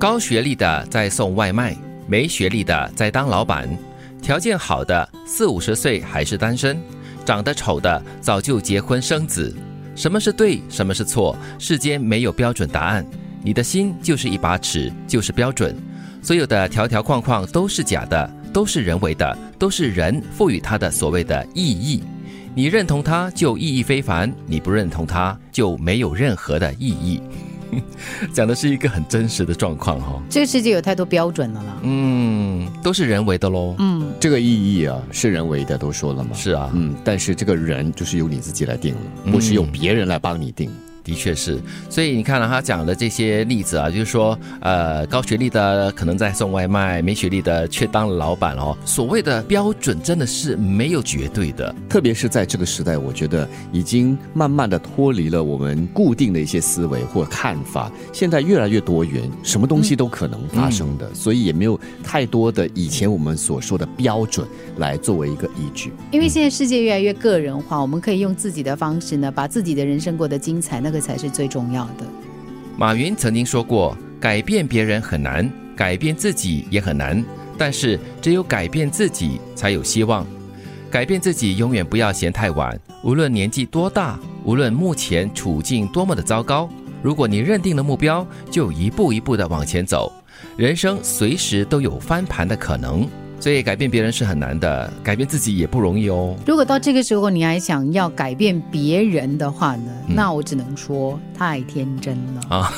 高学历的在送外卖，没学历的在当老板，条件好的四五十岁还是单身，长得丑的早就结婚生子。什么是对，什么是错？世间没有标准答案。你的心就是一把尺，就是标准。所有的条条框框都是假的，都是人为的，都是人赋予它的所谓的意义。你认同它就意义非凡，你不认同它就没有任何的意义。讲的是一个很真实的状况哈。这个世界有太多标准了啦。嗯，都是人为的喽。嗯，这个意义啊是人为的，都说了嘛。是啊，嗯，但是这个人就是由你自己来定了，不是由别人来帮你定。的确是，所以你看了他讲的这些例子啊，就是说，呃，高学历的可能在送外卖，没学历的却当了老板哦。所谓的标准真的是没有绝对的，特别是在这个时代，我觉得已经慢慢的脱离了我们固定的一些思维或看法，现在越来越多元，什么东西都可能发生的，所以也没有太多的以前我们所说的标准来作为一个依据。因为现在世界越来越个人化，我们可以用自己的方式呢，把自己的人生过得精彩。那这才是最重要的。马云曾经说过：“改变别人很难，改变自己也很难，但是只有改变自己才有希望。改变自己永远不要嫌太晚，无论年纪多大，无论目前处境多么的糟糕，如果你认定了目标，就一步一步的往前走。人生随时都有翻盘的可能。”所以改变别人是很难的，改变自己也不容易哦。如果到这个时候你还想要改变别人的话呢？那我只能说太天真了啊！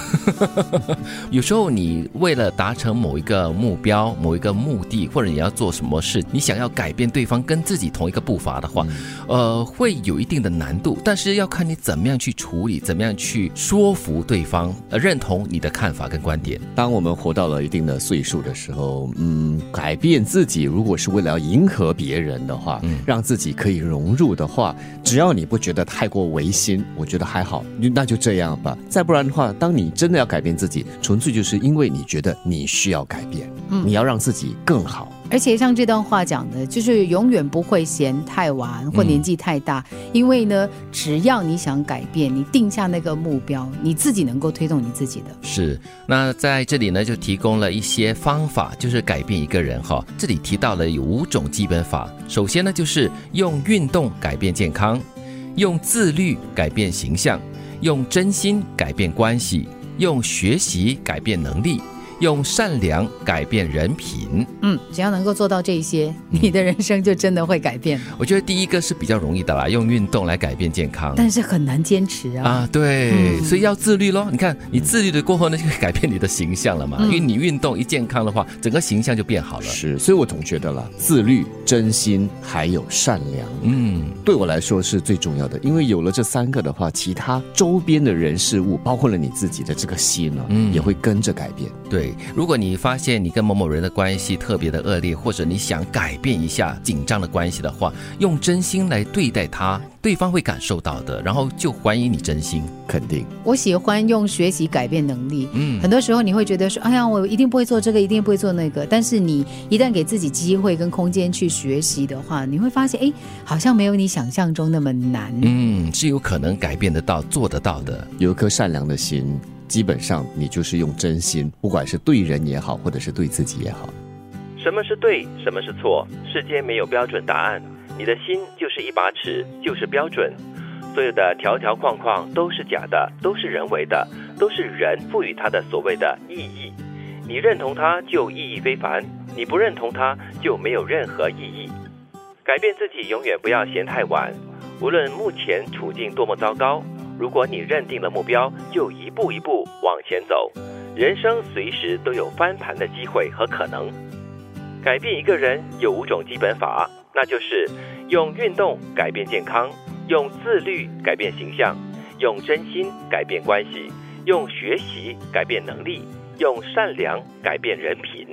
有时候你为了达成某一个目标、某一个目的，或者你要做什么事，你想要改变对方跟自己同一个步伐的话，呃，会有一定的难度。但是要看你怎么样去处理，怎么样去说服对方，呃，认同你的看法跟观点。当我们活到了一定的岁数的时候，嗯，改变自己。如果是为了要迎合别人的话，嗯让自己可以融入的话，只要你不觉得太过违心，我觉得还好，那就这样吧。再不然的话，当你真的要改变自己，纯粹就是因为你觉得你需要改变，你要让自己更好。而且像这段话讲的，就是永远不会嫌太晚或年纪太大，因为呢，只要你想改变，你定下那个目标，你自己能够推动你自己的。是，那在这里呢，就提供了一些方法，就是改变一个人哈。这里提到了有五种基本法，首先呢，就是用运动改变健康，用自律改变形象，用真心改变关系，用学习改变能力。用善良改变人品，嗯，只要能够做到这些，你的人生就真的会改变。我觉得第一个是比较容易的啦，用运动来改变健康，但是很难坚持啊。啊，对，所以要自律喽。你看，你自律的过后呢，就会改变你的形象了嘛。因为你运动一健康的话，整个形象就变好了。是，所以我总觉得啦，自律、真心还有善良，嗯，对我来说是最重要的。因为有了这三个的话，其他周边的人事物，包括了你自己的这个心呢，嗯，也会跟着改变。对。如果你发现你跟某某人的关系特别的恶劣，或者你想改变一下紧张的关系的话，用真心来对待他，对方会感受到的，然后就欢迎你真心，肯定。我喜欢用学习改变能力。嗯，很多时候你会觉得说，哎呀，我一定不会做这个，一定不会做那个。但是你一旦给自己机会跟空间去学习的话，你会发现，哎，好像没有你想象中那么难。嗯，是有可能改变得到、做得到的。有一颗善良的心。基本上，你就是用真心，不管是对人也好，或者是对自己也好。什么是对，什么是错？世间没有标准答案。你的心就是一把尺，就是标准。所有的条条框框都是假的，都是人为的，都是人赋予它的所谓的意义。你认同它就意义非凡，你不认同它就没有任何意义。改变自己，永远不要嫌太晚。无论目前处境多么糟糕。如果你认定了目标，就一步一步往前走。人生随时都有翻盘的机会和可能。改变一个人有五种基本法，那就是用运动改变健康，用自律改变形象，用真心改变关系，用学习改变能力，用善良改变人品。